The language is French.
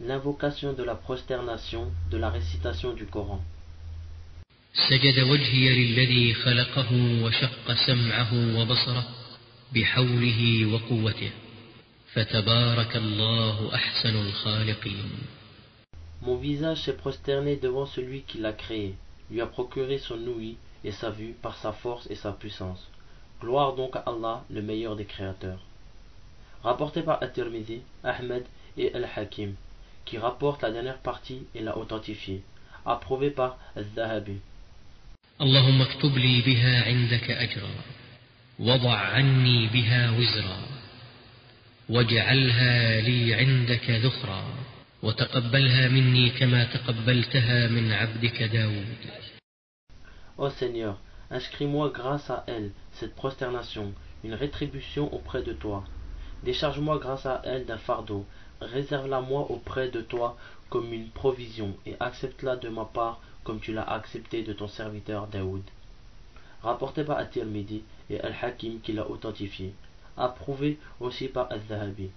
L'invocation de la prosternation de la récitation du Coran. سجد وجهي للذي خلقه وشق سمعه وبصره بحوله وقوته فتبارك الله أحسن الخالقين Mon visage s'est prosterné devant celui qui l'a créé, lui a procuré son ouïe et sa vue par sa force et sa puissance. Gloire donc à Allah, le meilleur des créateurs. Rapporté par At-Tirmidhi, Ahmed et Al-Hakim, qui rapporte la dernière partie et l'a authentifié, approuvé par Al-Zahabi. اللهم اكتب لي بها عندك أجرا وضع عني بها وزرا واجعلها لي عندك ذخرا وتقبلها مني كما تقبلتها من عبدك داود Ô Seigneur, inscris-moi grâce à elle cette prosternation, une rétribution auprès de toi. Décharge-moi grâce à elle d'un fardeau, réserve-la moi auprès de toi comme une provision, et accepte-la de ma part comme tu l'as accepté de ton serviteur Daoud. Rapporté par At-Tirmidhi et Al-Hakim qui l'a authentifié. Approuvé aussi par Al-Zahabi.